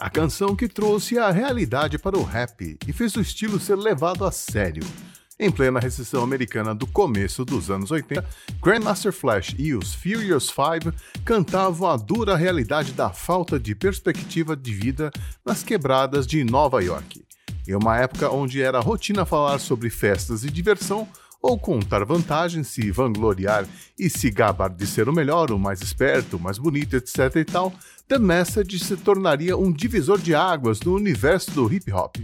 a canção que trouxe a realidade para o rap e fez o estilo ser levado a sério. Em plena recessão americana do começo dos anos 80, Grandmaster Flash e os Furious Five cantavam a dura realidade da falta de perspectiva de vida nas quebradas de Nova York. Em uma época onde era rotina falar sobre festas e diversão, ou contar vantagens, se vangloriar e se gabar de ser o melhor, o mais esperto, o mais bonito, etc e tal, The Message se tornaria um divisor de águas no universo do hip hop.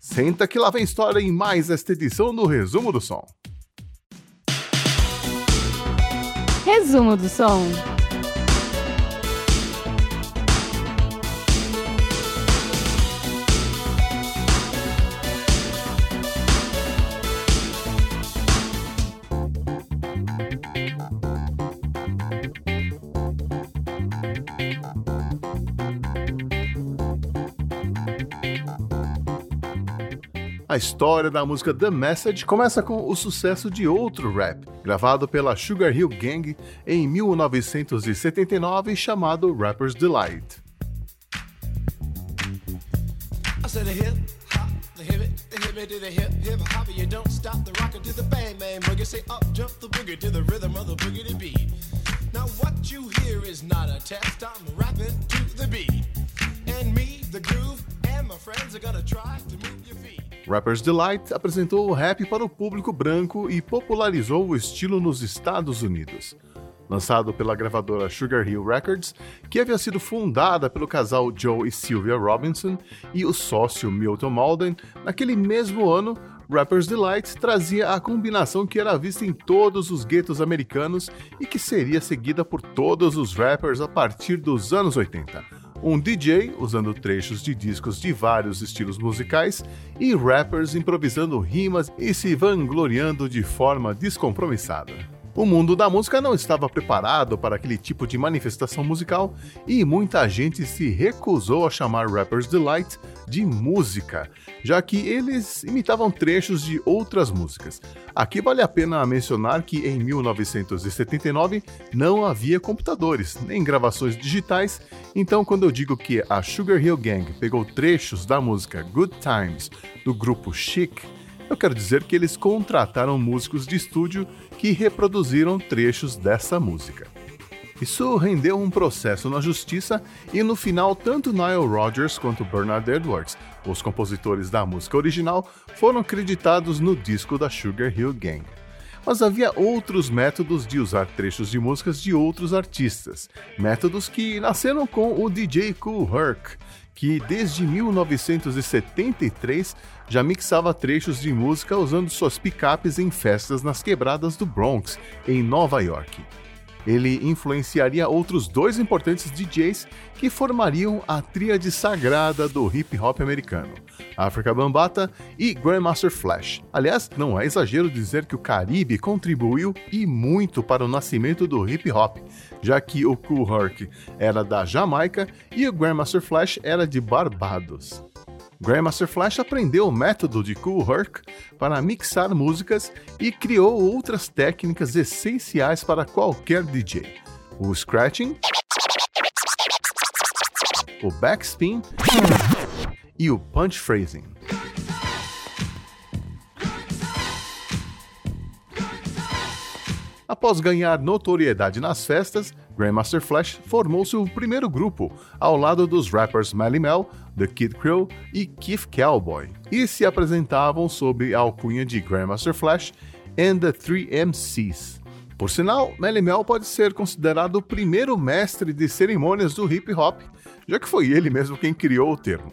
Senta que lá vem história em mais esta edição do Resumo do Som. Resumo do Som. A história da música The Message começa com o sucesso de outro rap, gravado pela Sugar Hill Gang em 1979, chamado Rapper's Delight. Now what you hear is not a test, I'm rapping to the beat. And me, the groove, and my friends are gonna try to move your feet. Rapper's Delight apresentou o rap para o público branco e popularizou o estilo nos Estados Unidos. Lançado pela gravadora Sugar Hill Records, que havia sido fundada pelo casal Joe e Sylvia Robinson e o sócio Milton Malden, naquele mesmo ano, Rapper's Delight trazia a combinação que era vista em todos os guetos americanos e que seria seguida por todos os rappers a partir dos anos 80 um DJ usando trechos de discos de vários estilos musicais e rappers improvisando rimas e se vangloriando de forma descompromissada. O mundo da música não estava preparado para aquele tipo de manifestação musical e muita gente se recusou a chamar Rapper's Delight de música, já que eles imitavam trechos de outras músicas. Aqui vale a pena mencionar que em 1979 não havia computadores nem gravações digitais, então quando eu digo que a Sugar Hill Gang pegou trechos da música Good Times do grupo Chic, eu quero dizer que eles contrataram músicos de estúdio que reproduziram trechos dessa música. Isso rendeu um processo na justiça e no final tanto Nile Rodgers quanto Bernard Edwards, os compositores da música original, foram creditados no disco da Sugar Hill Gang. Mas havia outros métodos de usar trechos de músicas de outros artistas, métodos que nasceram com o DJ Kool Herc, que desde 1973 já mixava trechos de música usando suas picapes em festas nas quebradas do Bronx, em Nova York. Ele influenciaria outros dois importantes DJs que formariam a tríade sagrada do hip hop americano, Africa Bambata e Grandmaster Flash. Aliás, não é exagero dizer que o Caribe contribuiu e muito para o nascimento do hip hop, já que o Kool Herc era da Jamaica e o Grandmaster Flash era de Barbados. Grandmaster Flash aprendeu o método de Kool Herc para mixar músicas e criou outras técnicas essenciais para qualquer DJ: o scratching, o backspin e o punch phrasing. Após ganhar notoriedade nas festas, Grandmaster Flash formou seu primeiro grupo, ao lado dos rappers Melly Mel, The Kid Crew e Keith Cowboy, e se apresentavam sob a alcunha de Grandmaster Flash and the Three MCs. Por sinal, Melly Mel pode ser considerado o primeiro mestre de cerimônias do hip hop, já que foi ele mesmo quem criou o termo.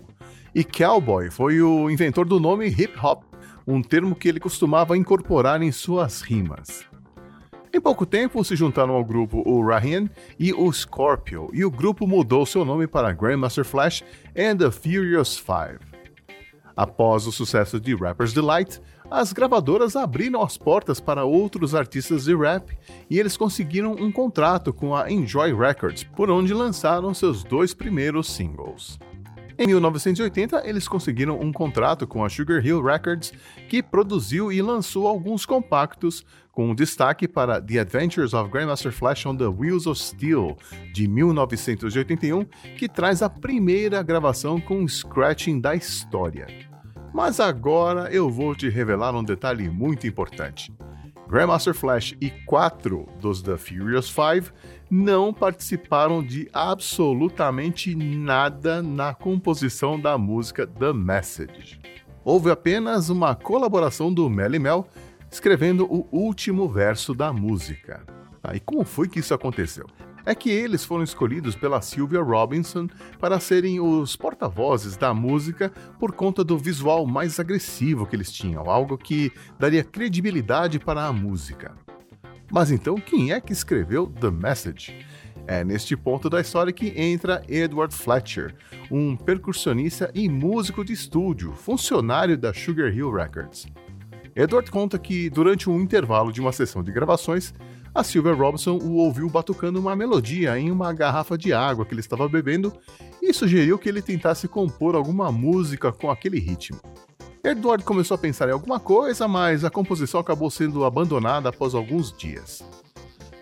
E Cowboy foi o inventor do nome hip hop, um termo que ele costumava incorporar em suas rimas. Em pouco tempo se juntaram ao grupo o Rahian e o Scorpio, e o grupo mudou seu nome para Grandmaster Flash and the Furious Five. Após o sucesso de Rapper's Delight, as gravadoras abriram as portas para outros artistas de rap e eles conseguiram um contrato com a Enjoy Records, por onde lançaram seus dois primeiros singles. Em 1980, eles conseguiram um contrato com a Sugar Hill Records, que produziu e lançou alguns compactos, com destaque para The Adventures of Grandmaster Flash on the Wheels of Steel, de 1981, que traz a primeira gravação com scratching da história. Mas agora eu vou te revelar um detalhe muito importante. Grandmaster Flash e quatro dos The Furious Five não participaram de absolutamente nada na composição da música The Message. Houve apenas uma colaboração do Melly Mel escrevendo o último verso da música. Ah, e como foi que isso aconteceu? É que eles foram escolhidos pela Sylvia Robinson para serem os porta-vozes da música por conta do visual mais agressivo que eles tinham, algo que daria credibilidade para a música. Mas então, quem é que escreveu The Message? É neste ponto da história que entra Edward Fletcher, um percussionista e músico de estúdio, funcionário da Sugar Hill Records. Edward conta que, durante um intervalo de uma sessão de gravações, a Sylvia Robson o ouviu batucando uma melodia em uma garrafa de água que ele estava bebendo e sugeriu que ele tentasse compor alguma música com aquele ritmo. Edward começou a pensar em alguma coisa, mas a composição acabou sendo abandonada após alguns dias.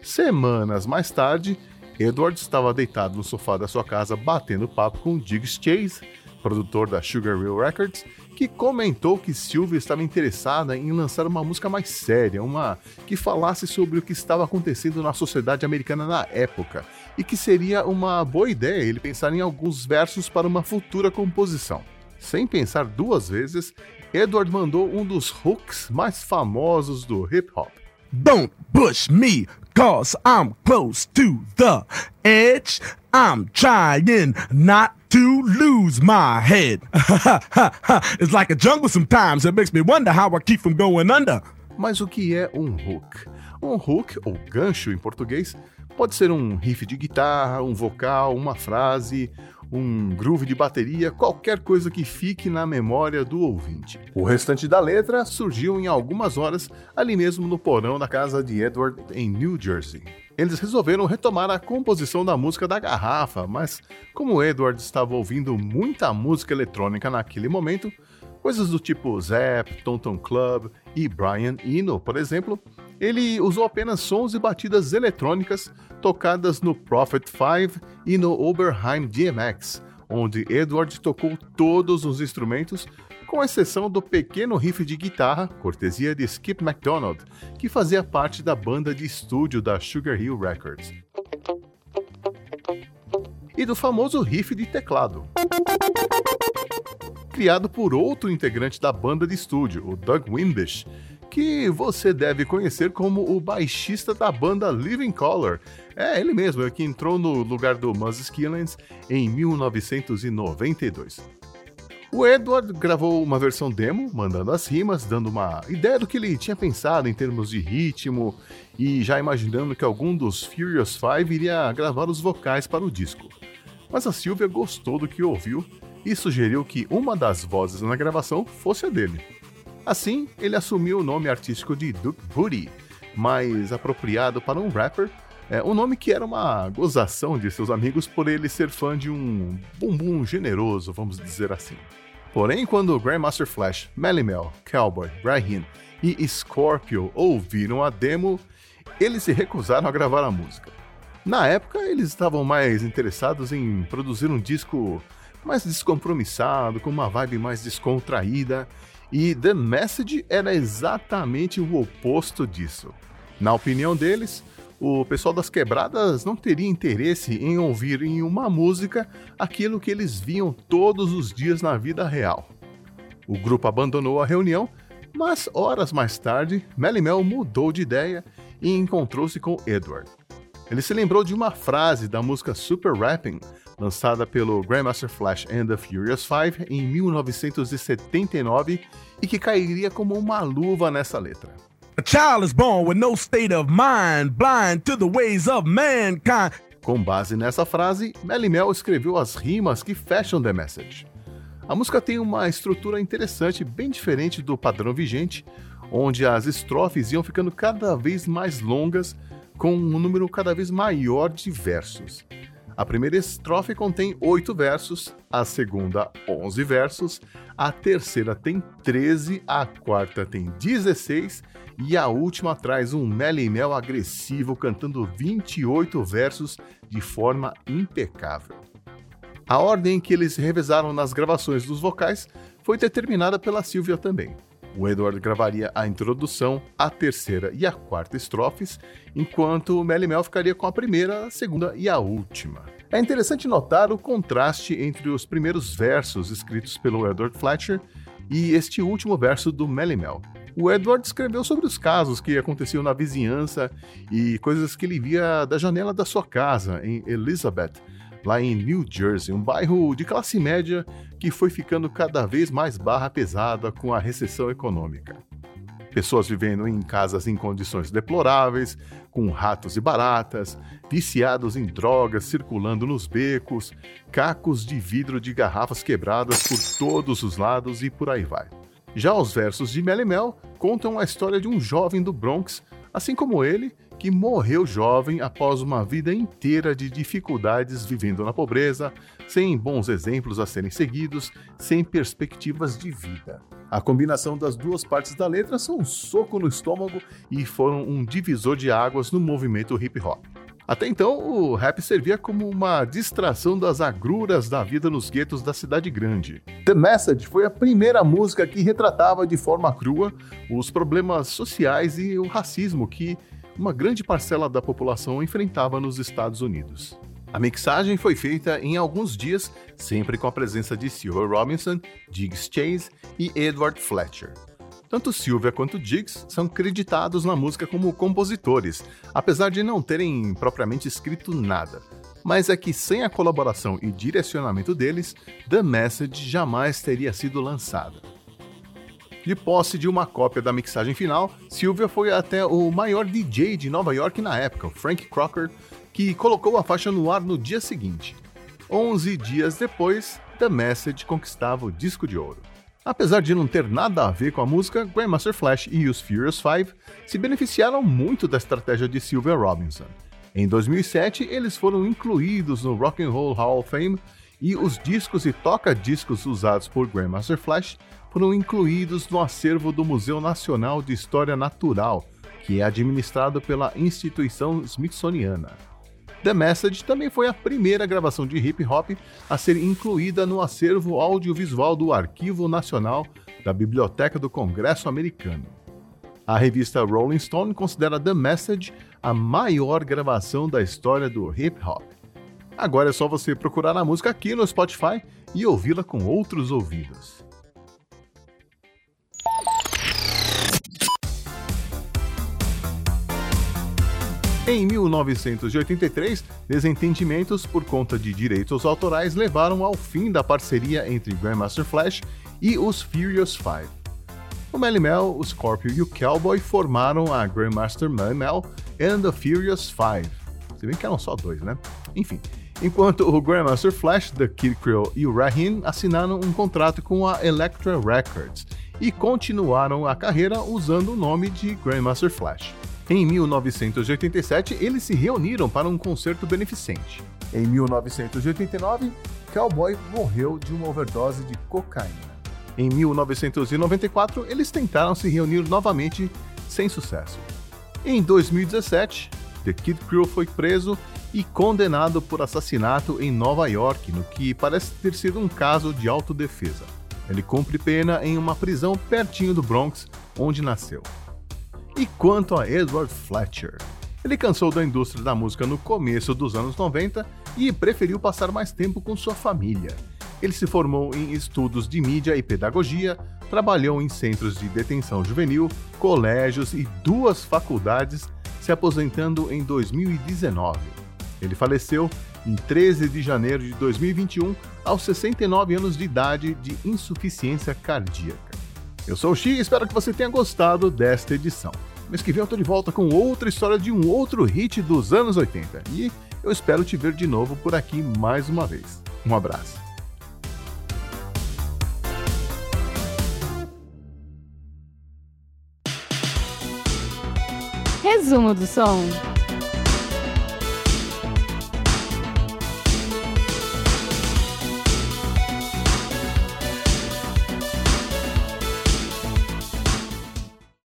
Semanas mais tarde, Edward estava deitado no sofá da sua casa batendo papo com Diggs Chase, produtor da Sugar Hill Records, que comentou que Sylvia estava interessada em lançar uma música mais séria, uma que falasse sobre o que estava acontecendo na sociedade americana na época, e que seria uma boa ideia ele pensar em alguns versos para uma futura composição. Sem pensar duas vezes, Edward mandou um dos hooks mais famosos do hip hop. Don't push me, cause I'm close to the edge. I'm trying not to lose my head. it's like a jungle sometimes. It makes me wonder how I keep from going under. Mas o que é um hook? Um hook, ou gancho em português, pode ser um riff de guitarra, um vocal, uma frase, um groove de bateria, qualquer coisa que fique na memória do ouvinte. O restante da letra surgiu em algumas horas ali mesmo no porão da casa de Edward em New Jersey. Eles resolveram retomar a composição da música da garrafa, mas como Edward estava ouvindo muita música eletrônica naquele momento, coisas do tipo Zap, Tonton Club e Brian Eno, por exemplo, ele usou apenas sons e batidas eletrônicas tocadas no Prophet 5 e no Oberheim DMX, onde Edward tocou todos os instrumentos, com exceção do pequeno riff de guitarra, cortesia de Skip MacDonald, que fazia parte da banda de estúdio da Sugar Hill Records. E do famoso riff de teclado. Criado por outro integrante da banda de estúdio, o Doug Wimbish, que você deve conhecer como o baixista da banda Living Color. É ele mesmo, é que entrou no lugar do Muzz Skillens em 1992. O Edward gravou uma versão demo, mandando as rimas, dando uma ideia do que ele tinha pensado em termos de ritmo e já imaginando que algum dos Furious Five iria gravar os vocais para o disco. Mas a Sylvia gostou do que ouviu e sugeriu que uma das vozes na gravação fosse a dele. Assim, ele assumiu o nome artístico de Duke Booty, mais apropriado para um rapper, é, um nome que era uma gozação de seus amigos por ele ser fã de um bumbum generoso, vamos dizer assim. Porém, quando Grandmaster Flash, Melly Mel, Cowboy, Raheem e Scorpio ouviram a demo, eles se recusaram a gravar a música. Na época, eles estavam mais interessados em produzir um disco mais descompromissado, com uma vibe mais descontraída, e The Message era exatamente o oposto disso. Na opinião deles, o pessoal das quebradas não teria interesse em ouvir em uma música aquilo que eles viam todos os dias na vida real. O grupo abandonou a reunião, mas horas mais tarde, Melly Mel mudou de ideia e encontrou-se com Edward. Ele se lembrou de uma frase da música Super Rapping, lançada pelo Grandmaster Flash and the Furious Five em 1979 e que cairia como uma luva nessa letra. A child is born with no state of mind, blind to the ways of mankind. Com base nessa frase, Melly Mel escreveu as rimas que fecham The Message. A música tem uma estrutura interessante, bem diferente do padrão vigente, onde as estrofes iam ficando cada vez mais longas, com um número cada vez maior de versos. A primeira estrofe contém oito versos, a segunda, onze versos, a terceira tem 13, a quarta tem 16 e a última traz um Mel Mel agressivo cantando 28 versos de forma impecável. A ordem que eles revezaram nas gravações dos vocais foi determinada pela Silvia também. O Edward gravaria a introdução, a terceira e a quarta estrofes, enquanto o Mel ficaria com a primeira, a segunda e a última. É interessante notar o contraste entre os primeiros versos escritos pelo Edward Fletcher e este último verso do Mel Mel. O Edward escreveu sobre os casos que aconteciam na vizinhança e coisas que ele via da janela da sua casa em Elizabeth, lá em New Jersey, um bairro de classe média que foi ficando cada vez mais barra pesada com a recessão econômica. Pessoas vivendo em casas em condições deploráveis, com ratos e baratas, viciados em drogas circulando nos becos, cacos de vidro de garrafas quebradas por todos os lados e por aí vai. Já os versos de Mel Mel contam a história de um jovem do Bronx, assim como ele, que morreu jovem após uma vida inteira de dificuldades vivendo na pobreza, sem bons exemplos a serem seguidos, sem perspectivas de vida. A combinação das duas partes da letra são um soco no estômago e foram um divisor de águas no movimento hip hop. Até então, o rap servia como uma distração das agruras da vida nos guetos da cidade grande. The Message foi a primeira música que retratava de forma crua os problemas sociais e o racismo que uma grande parcela da população enfrentava nos Estados Unidos. A mixagem foi feita em alguns dias, sempre com a presença de Silver Robinson, Diggs Chase e Edward Fletcher. Tanto Sylvia quanto Diggs são creditados na música como compositores, apesar de não terem propriamente escrito nada. Mas é que sem a colaboração e direcionamento deles, The Message jamais teria sido lançada. De posse de uma cópia da mixagem final, Sylvia foi até o maior DJ de Nova York na época, Frank Crocker, que colocou a faixa no ar no dia seguinte. 11 dias depois, The Message conquistava o disco de ouro. Apesar de não ter nada a ver com a música, Grandmaster Flash e os Furious Five se beneficiaram muito da estratégia de Sylvia Robinson. Em 2007, eles foram incluídos no Rock and Roll Hall of Fame e os discos e toca-discos usados por Grandmaster Flash foram incluídos no acervo do Museu Nacional de História Natural, que é administrado pela instituição Smithsoniana. The Message também foi a primeira gravação de hip hop a ser incluída no acervo audiovisual do Arquivo Nacional da Biblioteca do Congresso Americano. A revista Rolling Stone considera The Message a maior gravação da história do hip hop. Agora é só você procurar a música aqui no Spotify e ouvi-la com outros ouvidos. Em 1983, desentendimentos por conta de direitos autorais levaram ao fim da parceria entre Grandmaster Flash e os Furious Five. O Mel, o Scorpio e o Cowboy formaram a Grandmaster Melly Mel and the Furious Five. Se bem que eram só dois, né? Enfim, enquanto o Grandmaster Flash, The Kid Creole e o Raheem assinaram um contrato com a Elektra Records e continuaram a carreira usando o nome de Grandmaster Flash. Em 1987, eles se reuniram para um concerto beneficente. Em 1989, Cowboy morreu de uma overdose de cocaína. Em 1994, eles tentaram se reunir novamente sem sucesso. Em 2017, The Kid Crew foi preso e condenado por assassinato em Nova York, no que parece ter sido um caso de autodefesa. Ele cumpre pena em uma prisão pertinho do Bronx, onde nasceu. E quanto a Edward Fletcher? Ele cansou da indústria da música no começo dos anos 90 e preferiu passar mais tempo com sua família. Ele se formou em estudos de mídia e pedagogia, trabalhou em centros de detenção juvenil, colégios e duas faculdades, se aposentando em 2019. Ele faleceu em 13 de janeiro de 2021, aos 69 anos de idade de insuficiência cardíaca. Eu sou o Xi e espero que você tenha gostado desta edição. Mês que vem eu tô de volta com outra história de um outro hit dos anos 80. E eu espero te ver de novo por aqui mais uma vez. Um abraço. Resumo do som.